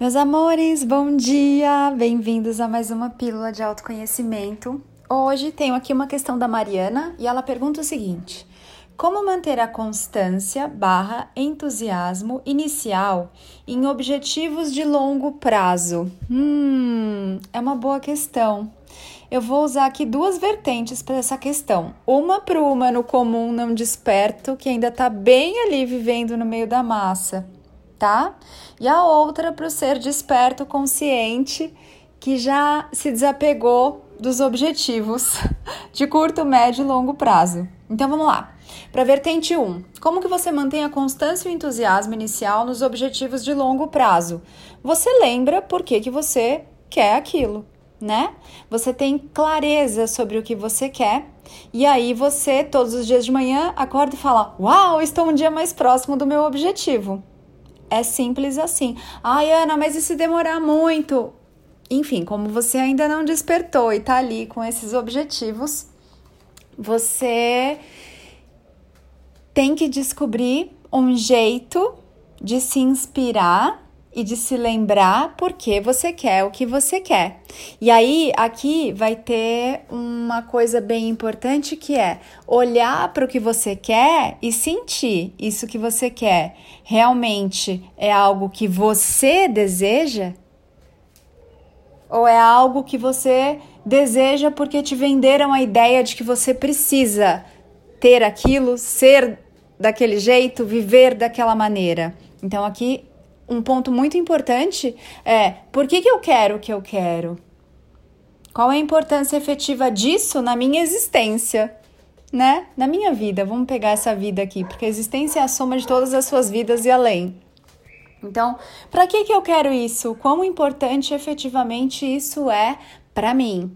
Meus amores, bom dia! Bem-vindos a mais uma pílula de autoconhecimento. Hoje tenho aqui uma questão da Mariana e ela pergunta o seguinte: Como manter a constância barra entusiasmo inicial em objetivos de longo prazo? Hum, é uma boa questão. Eu vou usar aqui duas vertentes para essa questão. Uma para o humano comum não desperto, que ainda está bem ali vivendo no meio da massa tá? E a outra para o ser desperto, consciente, que já se desapegou dos objetivos de curto, médio e longo prazo. Então vamos lá. Para vertente 1, como que você mantém a constância e o entusiasmo inicial nos objetivos de longo prazo? Você lembra por que, que você quer aquilo, né? Você tem clareza sobre o que você quer e aí você, todos os dias de manhã, acorda e fala: Uau, estou um dia mais próximo do meu objetivo. É simples assim. Ai, Ana, mas e se demorar muito? Enfim, como você ainda não despertou e tá ali com esses objetivos, você tem que descobrir um jeito de se inspirar e de se lembrar porque você quer o que você quer. E aí, aqui vai ter uma coisa bem importante que é olhar para o que você quer e sentir isso que você quer. Realmente é algo que você deseja? Ou é algo que você deseja porque te venderam a ideia de que você precisa ter aquilo, ser daquele jeito, viver daquela maneira? Então, aqui um ponto muito importante é por que, que eu quero o que eu quero? Qual é a importância efetiva disso na minha existência? Né? Na minha vida, vamos pegar essa vida aqui, porque a existência é a soma de todas as suas vidas e além. Então, para que, que eu quero isso? Quão importante efetivamente isso é para mim?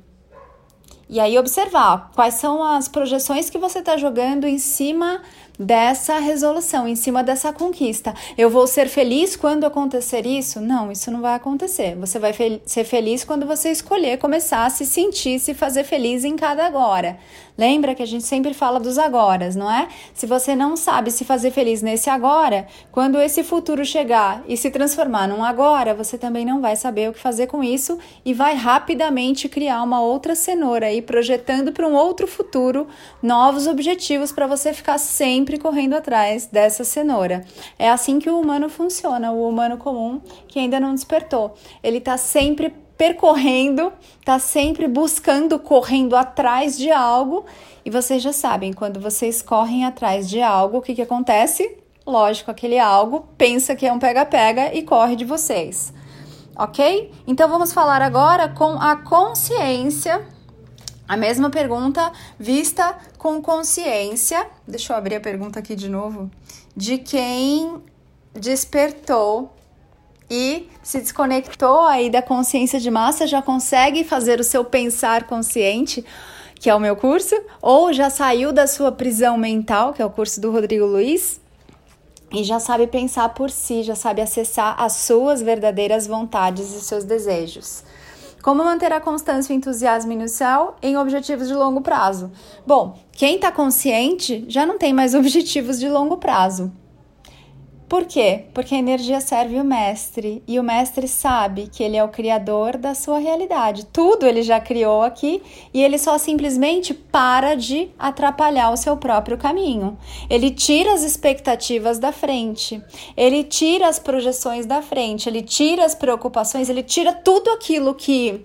E aí, observar quais são as projeções que você está jogando em cima dessa resolução, em cima dessa conquista. Eu vou ser feliz quando acontecer isso? Não, isso não vai acontecer. Você vai ser feliz quando você escolher começar a se sentir, se fazer feliz em cada agora. Lembra que a gente sempre fala dos agoras, não é? Se você não sabe se fazer feliz nesse agora, quando esse futuro chegar e se transformar num agora, você também não vai saber o que fazer com isso e vai rapidamente criar uma outra cenoura aí, projetando para um outro futuro novos objetivos para você ficar sempre correndo atrás dessa cenoura. É assim que o humano funciona, o humano comum que ainda não despertou. Ele está sempre percorrendo, tá sempre buscando, correndo atrás de algo. E vocês já sabem, quando vocês correm atrás de algo, o que, que acontece? Lógico, aquele algo pensa que é um pega-pega e corre de vocês. Ok? Então vamos falar agora com a consciência. A mesma pergunta vista com consciência. Deixa eu abrir a pergunta aqui de novo. De quem despertou e se desconectou aí da consciência de massa, já consegue fazer o seu pensar consciente, que é o meu curso, ou já saiu da sua prisão mental, que é o curso do Rodrigo Luiz, e já sabe pensar por si, já sabe acessar as suas verdadeiras vontades e seus desejos. Como manter a constância e o entusiasmo inicial em objetivos de longo prazo? Bom, quem está consciente já não tem mais objetivos de longo prazo. Por quê? Porque a energia serve o mestre e o mestre sabe que ele é o criador da sua realidade. Tudo ele já criou aqui e ele só simplesmente para de atrapalhar o seu próprio caminho. Ele tira as expectativas da frente, ele tira as projeções da frente, ele tira as preocupações, ele tira tudo aquilo que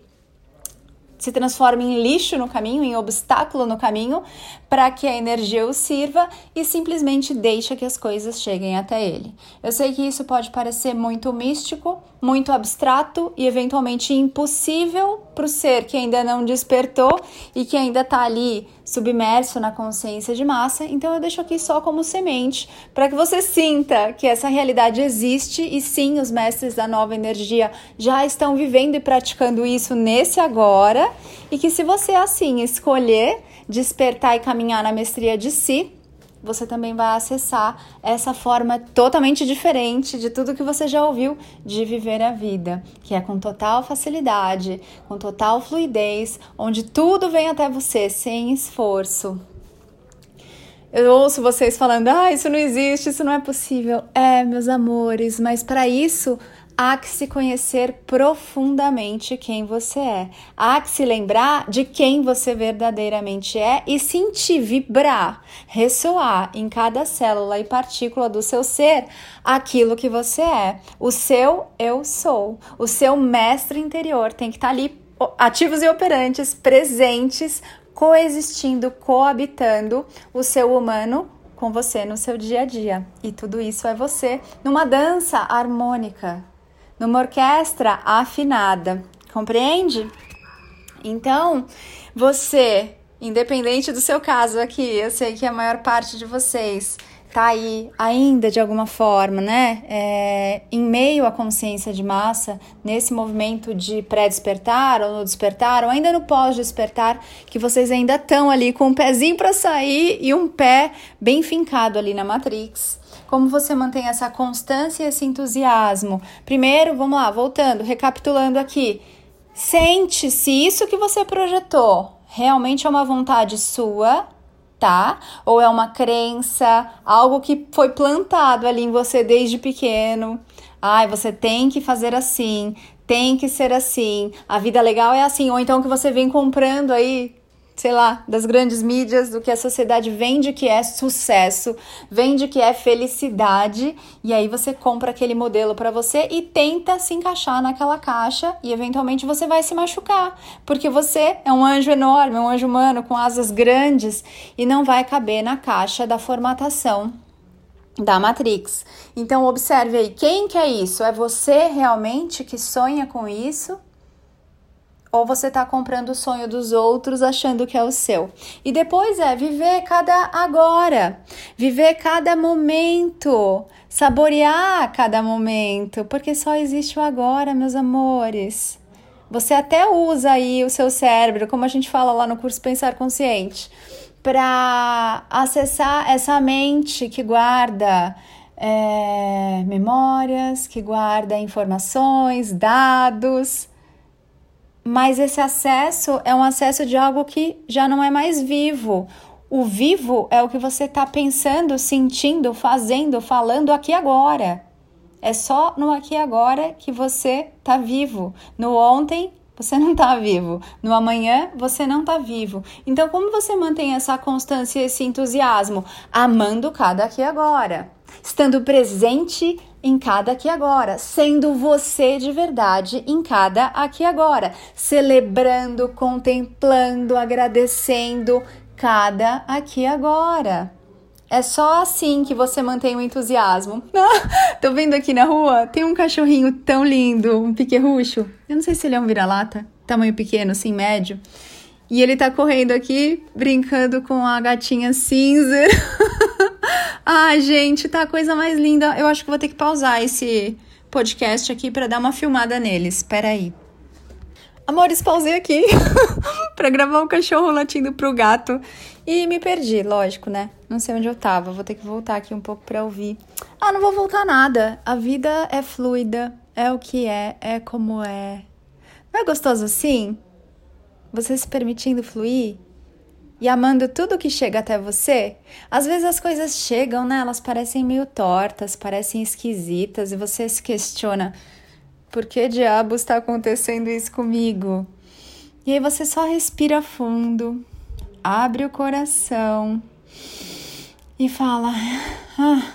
se transforma em lixo no caminho, em obstáculo no caminho, para que a energia o sirva e simplesmente deixa que as coisas cheguem até ele. Eu sei que isso pode parecer muito místico, muito abstrato e eventualmente impossível para o ser que ainda não despertou e que ainda está ali submerso na consciência de massa. Então eu deixo aqui só como semente para que você sinta que essa realidade existe e sim, os mestres da nova energia já estão vivendo e praticando isso nesse agora e que se você assim escolher despertar e caminhar na mestria de si, você também vai acessar essa forma totalmente diferente de tudo que você já ouviu de viver a vida, que é com total facilidade, com total fluidez, onde tudo vem até você sem esforço. Eu ouço vocês falando: "Ah, isso não existe, isso não é possível". É, meus amores, mas para isso há que se conhecer profundamente quem você é. Há que se lembrar de quem você verdadeiramente é e sentir vibrar, ressoar em cada célula e partícula do seu ser aquilo que você é. O seu eu sou. O seu mestre interior tem que estar tá ali ativos e operantes, presentes, coexistindo, coabitando o seu humano com você no seu dia a dia. E tudo isso é você numa dança harmônica, numa orquestra afinada. Compreende? Então, você, independente do seu caso aqui, eu sei que a maior parte de vocês tá aí ainda de alguma forma, né? É, em meio à consciência de massa, nesse movimento de pré-despertar ou no despertar, ou ainda no pós-despertar, que vocês ainda estão ali com um pezinho para sair e um pé bem fincado ali na Matrix. Como você mantém essa constância e esse entusiasmo? Primeiro, vamos lá, voltando, recapitulando aqui. Sente se isso que você projetou realmente é uma vontade sua tá? Ou é uma crença, algo que foi plantado ali em você desde pequeno. Ai, você tem que fazer assim, tem que ser assim, a vida legal é assim, ou então que você vem comprando aí sei lá, das grandes mídias, do que a sociedade vende que é sucesso, vende que é felicidade, e aí você compra aquele modelo para você e tenta se encaixar naquela caixa e eventualmente você vai se machucar, porque você é um anjo enorme, um anjo humano com asas grandes e não vai caber na caixa da formatação da Matrix. Então observe aí, quem que é isso? É você realmente que sonha com isso? Ou você está comprando o sonho dos outros achando que é o seu. E depois é viver cada agora, viver cada momento, saborear cada momento, porque só existe o agora, meus amores. Você até usa aí o seu cérebro, como a gente fala lá no curso Pensar Consciente, para acessar essa mente que guarda é, memórias, que guarda informações, dados mas esse acesso é um acesso de algo que já não é mais vivo. O vivo é o que você está pensando, sentindo, fazendo, falando aqui agora. É só no aqui agora que você está vivo. No ontem você não está vivo. No amanhã você não está vivo. Então, como você mantém essa constância e esse entusiasmo? Amando cada aqui agora, estando presente em cada aqui agora, sendo você de verdade em cada aqui agora, celebrando, contemplando, agradecendo cada aqui agora. É só assim que você mantém o entusiasmo. tô vendo aqui na rua, tem um cachorrinho tão lindo, um piquerrucho. Eu não sei se ele é um vira-lata, tamanho pequeno, assim, médio. E ele tá correndo aqui, brincando com a gatinha cinza. Ai, gente, tá a coisa mais linda. Eu acho que vou ter que pausar esse podcast aqui para dar uma filmada neles. Espera aí. Amores, pausei aqui para gravar o cachorro latindo pro gato e me perdi, lógico, né? Não sei onde eu tava. Vou ter que voltar aqui um pouco para ouvir. Ah, não vou voltar nada. A vida é fluida, é o que é, é como é. Não é gostoso assim? Você se permitindo fluir? e amando tudo que chega até você, às vezes as coisas chegam, né? Elas parecem meio tortas, parecem esquisitas e você se questiona: por que diabo está acontecendo isso comigo? E aí você só respira fundo, abre o coração e fala: ah,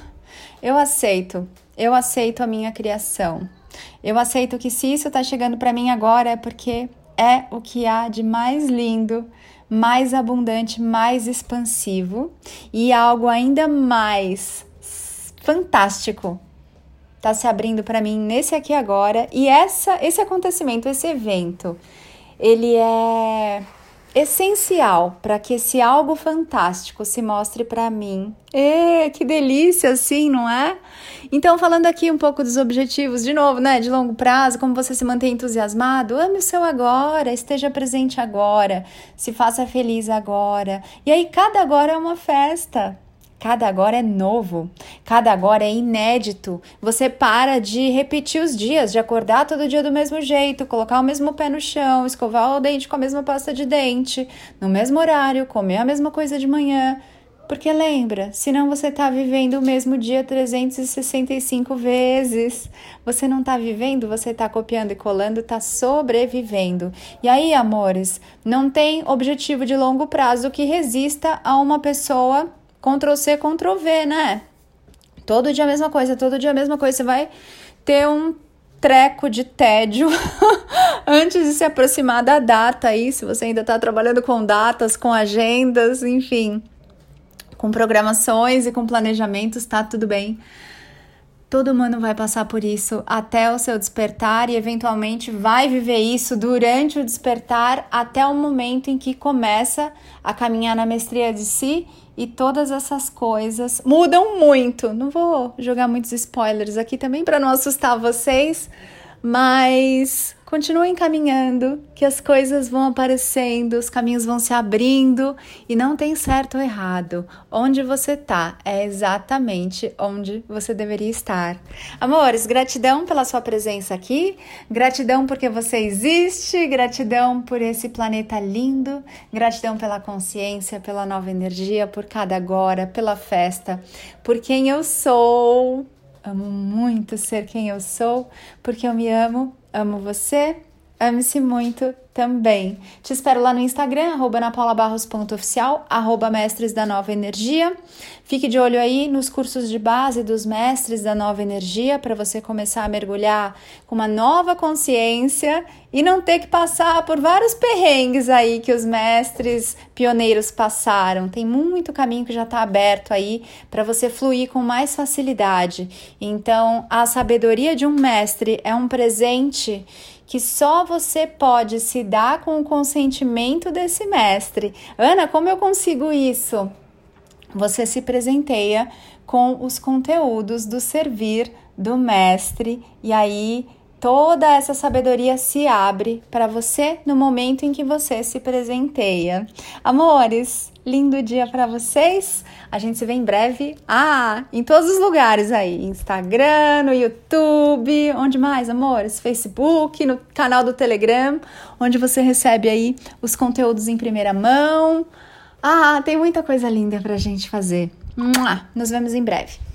eu aceito, eu aceito a minha criação. Eu aceito que se isso está chegando para mim agora é porque é o que há de mais lindo mais abundante, mais expansivo e algo ainda mais fantástico. Está se abrindo para mim nesse aqui agora e essa esse acontecimento, esse evento, ele é essencial para que esse algo fantástico se mostre para mim. É, que delícia assim, não é? Então, falando aqui um pouco dos objetivos, de novo, né, de longo prazo, como você se mantém entusiasmado, ame o seu agora, esteja presente agora, se faça feliz agora. E aí, cada agora é uma festa. Cada agora é novo, cada agora é inédito. Você para de repetir os dias, de acordar todo dia do mesmo jeito, colocar o mesmo pé no chão, escovar o dente com a mesma pasta de dente, no mesmo horário, comer a mesma coisa de manhã. Porque lembra, senão você está vivendo o mesmo dia 365 vezes. Você não está vivendo, você está copiando e colando, está sobrevivendo. E aí, amores, não tem objetivo de longo prazo que resista a uma pessoa Ctrl C, Ctrl V, né? Todo dia a mesma coisa, todo dia a mesma coisa. Você vai ter um treco de tédio antes de se aproximar da data aí, se você ainda está trabalhando com datas, com agendas, enfim, com programações e com planejamentos, tá tudo bem. Todo mundo vai passar por isso até o seu despertar e eventualmente vai viver isso durante o despertar até o momento em que começa a caminhar na mestria de si e todas essas coisas mudam muito. Não vou jogar muitos spoilers aqui também para não assustar vocês, mas continuem caminhando, que as coisas vão aparecendo, os caminhos vão se abrindo e não tem certo ou errado. Onde você tá é exatamente onde você deveria estar. Amores, gratidão pela sua presença aqui, gratidão porque você existe, gratidão por esse planeta lindo, gratidão pela consciência, pela nova energia, por cada agora, pela festa, por quem eu sou. Amo muito ser quem eu sou, porque eu me amo, amo você, ame-se muito também. Te espero lá no Instagram, arroba napaulabarros.oficial, arroba mestres da nova energia. Fique de olho aí nos cursos de base dos mestres da nova energia para você começar a mergulhar com uma nova consciência e não ter que passar por vários perrengues aí que os mestres pioneiros passaram. Tem muito caminho que já está aberto aí para você fluir com mais facilidade. Então, a sabedoria de um mestre é um presente que só você pode se dar com o consentimento desse mestre. Ana, como eu consigo isso? Você se presenteia com os conteúdos do servir do mestre e aí toda essa sabedoria se abre para você no momento em que você se presenteia. Amores, lindo dia para vocês. A gente se vê em breve. Ah, em todos os lugares aí: Instagram, no YouTube, onde mais, amores? Facebook, no canal do Telegram, onde você recebe aí os conteúdos em primeira mão. Ah, tem muita coisa linda pra gente fazer. Nos vemos em breve.